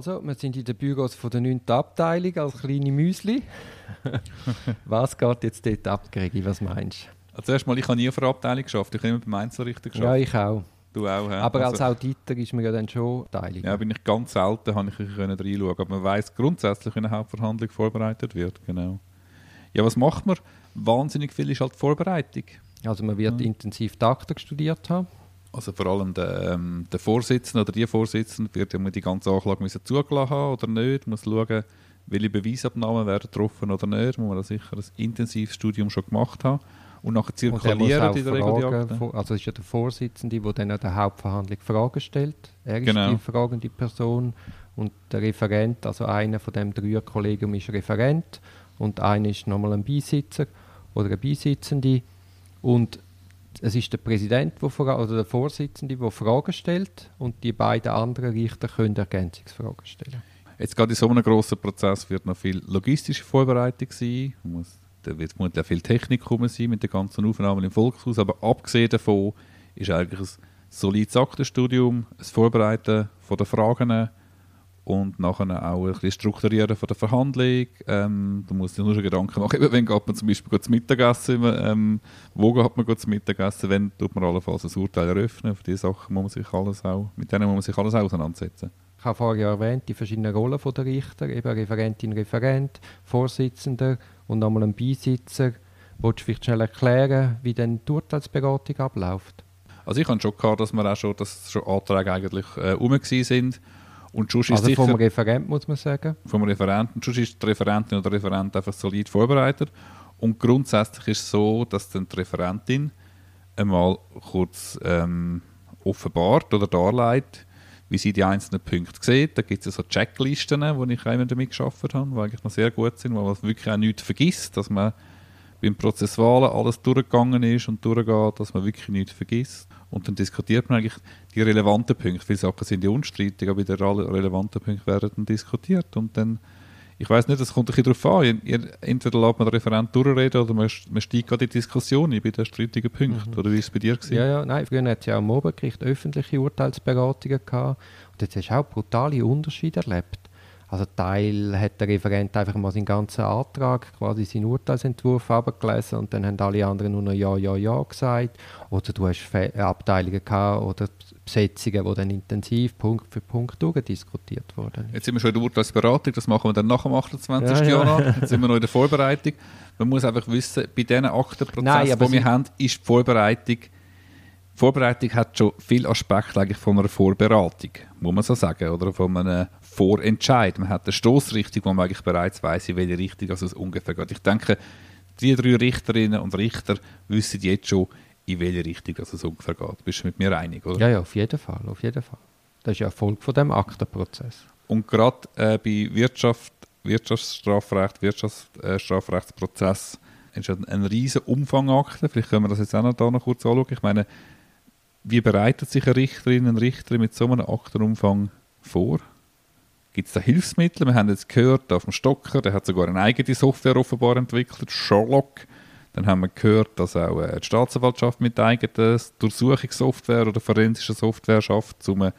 Also, wir sind in den Büros von der 9. Abteilung als kleine Müsli. was geht jetzt dort ab, Gregi? Was meinst du? Also erstmal, ich habe nie auf einer Abteilung geschafft. Ich habe immer beim Einzelrichter geschafft. Ja, ich auch. Du auch, ja. Aber also, als Auditor ist man ja dann schon Abteilung. Ja, bin ich ganz selten, habe ich reinschauen Aber man weiß grundsätzlich, wie eine Hauptverhandlung vorbereitet wird. Genau. Ja, was macht man? Wahnsinnig viel ist halt Vorbereitung. Also man wird ja. intensiv Taktik studiert haben. Also vor allem der, ähm, der Vorsitzende oder die Vorsitzende wird ja die ganze Anklage müssen zugelassen haben oder nicht. Man muss schauen, welche Beweisabnahmen werden getroffen oder nicht. Man muss da sicher ein intensives Studium schon gemacht haben. Und nachher zirkulieren der Regel die Akten. Also es ist ja der Vorsitzende, der dann an der Hauptverhandlung Fragen stellt. Er ist genau. die fragende Person und der Referent, also einer von dem Dreierkollegium ist Referent und einer ist nochmal ein Beisitzer oder eine Beisitzende und es ist der Präsident der oder der Vorsitzende, der Fragen stellt und die beiden anderen Richter können Ergänzungsfragen stellen. Jetzt gerade in so einem grossen Prozess wird noch viel logistische Vorbereitung sein. Muss, da wird auch viel Technik kommen sein mit den ganzen Aufnahmen im Volkshaus. Aber abgesehen davon ist eigentlich ein solides Aktenstudium, das Vorbereiten von den Fragen und nachher auch ein bisschen strukturieren von der Verhandlung. Ähm, du musst dir nur schon Gedanken machen, wenn geht man zum Beispiel zum Mittagessen, ähm, wo geht man zum Mittagessen, wenn tut man allenfalls ein Urteil eröffnen. Für diese Sachen muss man sich alles auch, mit denen muss man sich alles auseinandersetzen. Ich habe vorher erwähnt, die verschiedenen Rollen der Richter, eben Referentin, Referent, Vorsitzender und nochmal ein Beisitzer. Wolltest du vielleicht schnell erklären, wie denn die Urteilsberatung abläuft? Also ich habe schon gehabt, dass wir auch schon, dass schon Anträge eigentlich äh, sind und also ist sicher, vom Referent muss man sagen? Vom Referenten. Sonst ist die Referentin oder der Referent einfach solid vorbereitet. Und grundsätzlich ist es so, dass dann die Referentin einmal kurz ähm, offenbart oder darlegt, wie sie die einzelnen Punkte sieht. Da gibt es so Checklisten, wo ich auch damit geschafft habe, die eigentlich noch sehr gut sind, wo man wirklich auch nichts vergisst, dass man beim Prozessualen alles durchgegangen ist und durchgeht, dass man wirklich nichts vergisst. Und dann diskutiert man eigentlich die relevanten Punkte. Viele Sachen sind ja unstreitig, aber die relevanten Punkte werden dann diskutiert. Und dann, ich weiß nicht, das kommt ein bisschen darauf an. entweder lässt man den Referent durchreden oder man, man steigt gerade in die Diskussion bei den strittigen Punkten. Mhm. Oder wie war es bei dir? Gewesen? Ja, ja, nein, früher hat es ja auch im Obergericht öffentliche Urteilsberatungen gehabt. Und jetzt hast du auch brutale Unterschiede erlebt. Also Teil hat der Referent einfach mal seinen ganzen Antrag, quasi seinen Urteilsentwurf abgelesen und dann haben alle anderen nur noch Ja, Ja, Ja gesagt. Oder du hast Abteilungen gehabt oder Besetzungen, die dann intensiv Punkt für Punkt durchdiskutiert wurden. Jetzt sind wir schon in der Urteilsberatung, das machen wir dann nach dem 28. Ja, Januar. Ja. Jetzt sind wir noch in der Vorbereitung. Man muss einfach wissen, bei diesen Aktenprozessen, die wir haben, ist die Vorbereitung Vorbereitung hat schon viel Aspekte eigentlich von einer Vorberatung, muss man so sagen, oder von einem Vorentscheid. Man hat eine Stoßrichtung, wo man eigentlich bereits weiß, in welche Richtung also es ungefähr geht. Ich denke, die drei Richterinnen und Richter wissen jetzt schon, in welche Richtung also es ungefähr geht. Bist du mit mir einig, oder? Ja, ja, auf jeden Fall, auf jeden Fall. Das ist ja Erfolg von dem Aktenprozess. Und gerade äh, bei Wirtschaft, Wirtschaftsstrafrecht, Wirtschaftsstrafrechtsprozess äh, ist ein, ein riesiger Umfang Akten. Vielleicht können wir das jetzt auch noch, da noch kurz anschauen. Ich meine, wie bereitet sich eine Richterin, ein Richter mit so einem Aktenumfang vor? Gibt es da Hilfsmittel? Wir haben jetzt gehört, auf dem Stocker, der hat sogar eine eigene Software offenbar entwickelt, Sherlock. Dann haben wir gehört, dass auch äh, die Staatsanwaltschaft mit eigener Durchsuchungssoftware oder forensischer Software schafft, um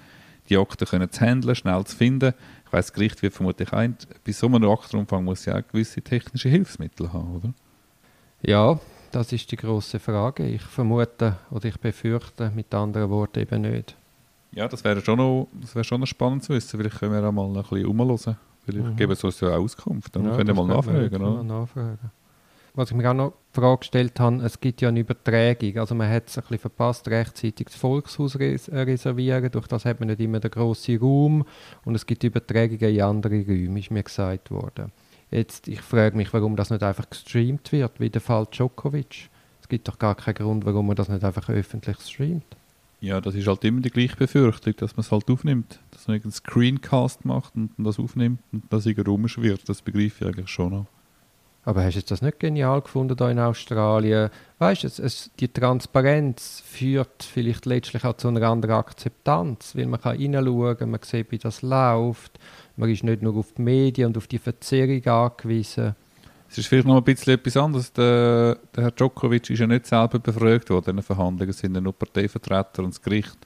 die Akten zu handeln, schnell zu finden. Ich weiß, das Gericht wird vermutlich ein, bei so einem Aktenumfang muss ja auch gewisse technische Hilfsmittel haben, oder? Ja, das ist die große Frage. Ich vermute oder ich befürchte mit anderen Worten eben nicht. Ja, das wäre schon noch, das wäre schon noch spannend zu wissen. Vielleicht können wir auch mal ein bisschen umhören. Vielleicht mhm. geben sie uns ja Auskunft. Dann ja, können wir mal nachfragen. Oder? nachfragen. Was ich mir auch noch die Frage gestellt habe, es gibt ja eine Übertragung. Also man hat es ein bisschen verpasst, rechtzeitig das Volkshaus res reservieren. Durch das hat man nicht immer den grossen Raum. Und es gibt Übertragungen in andere Räume, ist mir gesagt worden. Jetzt, ich frage mich, warum das nicht einfach gestreamt wird, wie der Fall Djokovic. Es gibt doch gar keinen Grund, warum man das nicht einfach öffentlich streamt. Ja, das ist halt immer die gleiche Befürchtung, dass man es halt aufnimmt. Dass man einen Screencast macht und das aufnimmt und das irgendwie rumschwirrt. Das begreife ich eigentlich schon noch. Aber hast du das nicht genial gefunden da in Australien? Weißt du, die Transparenz führt vielleicht letztlich auch zu einer anderen Akzeptanz, weil man kann hineinschauen, man sieht, wie das läuft. Man ist nicht nur auf die Medien und auf die Verzerrung angewiesen. Es ist vielleicht noch ein bisschen etwas anderes. Der, der Herr Djokovic ist ja nicht selber befragt worden in den Verhandlungen. Es sind ja nur Parteivertreter und das Gericht,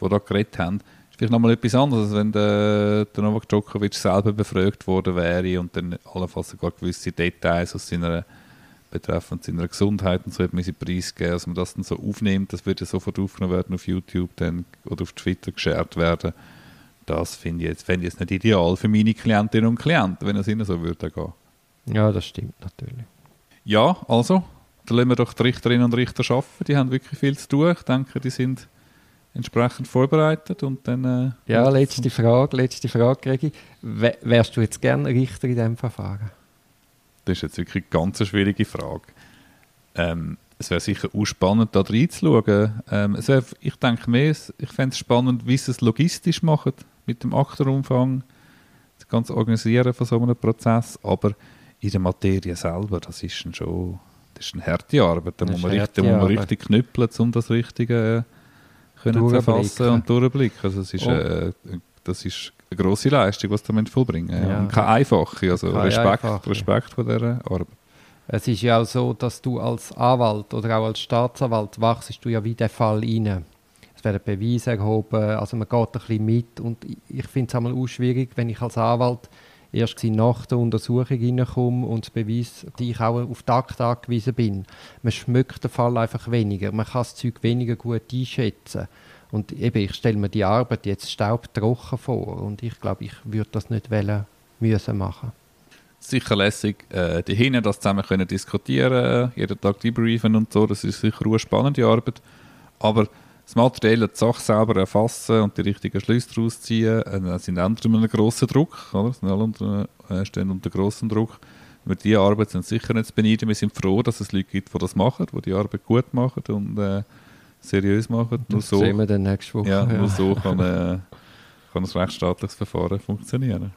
die da geredet haben. Es ist vielleicht nochmal etwas anderes, als wenn der, der Novak Djokovic selber befragt worden wäre und dann allenfalls sogar gewisse Details aus seiner betreffend seiner Gesundheit und so hat man sie preisgeben, dass man das dann so aufnimmt, das würde sofort aufgenommen werden auf YouTube dann, oder auf Twitter geshared werden. Das finde ich, jetzt, fände ich jetzt nicht ideal für meine Klientinnen und Klienten, wenn es ihnen so würde gehen. Ja, das stimmt natürlich. Ja, also, da lassen wir doch die Richterinnen und Richter arbeiten. Die haben wirklich viel zu tun. Ich denke, die sind entsprechend vorbereitet und dann... Äh, ja, letzte Frage, letzte Frage, Gregi. Wärst du jetzt gerne Richter in diesem Verfahren? Das ist jetzt wirklich eine ganz schwierige Frage. Ähm, es wäre sicher auch spannend, da reinzuschauen. Ähm, es wär, ich denke mehr, ich fände es spannend, wie sie es logistisch machen, mit dem Aktenumfang, das ganze Organisieren von so einem Prozess, aber in der Materie selber, das ist schon das ist eine harte Arbeit. Da muss man, richtig, muss man richtig knüppeln, um das Richtige äh, können zu erfassen und durchblicken. Also es ist, oh. äh, das ist eine grosse Leistung, was sie vollbringen ja. ja. keine einfache. Also keine Respekt, einfache. Respekt vor dieser Arbeit. Es ist ja auch so, dass du als Anwalt oder auch als Staatsanwalt wachst du ja wie der Fall rein. Es werden Beweise erhoben, also man geht ein bisschen mit und ich finde es einmal auch schwierig, wenn ich als Anwalt erst nach der Untersuchung reinkomme und das Beweis, die ich auch auf Takt angewiesen bin. Man schmückt den Fall einfach weniger, man kann das Zeug weniger gut einschätzen. Und eben, ich stelle mir die Arbeit jetzt staubtrocken vor und ich glaube, ich würde das nicht wollen, müssen machen. Sicher lässig, äh, die hinten das zusammen können diskutieren, jeden Tag debriefen und so, das ist sicher eine spannende Arbeit. Aber das Material, die Sache selber erfassen und die richtigen Schlüsse daraus ziehen, äh, sind andere unter einem grossen Druck, oder? Sind alle unter, äh, stehen unter grossem Druck. Wir diese Arbeit sind sicher nicht zu beneiden. Wir sind froh, dass es Leute gibt, die das machen, die die Arbeit gut machen und äh, seriös machen. Das so, sehen wir dann nächste Woche. Ja, nur so kann, äh, kann ein rechtsstaatliches Verfahren funktionieren.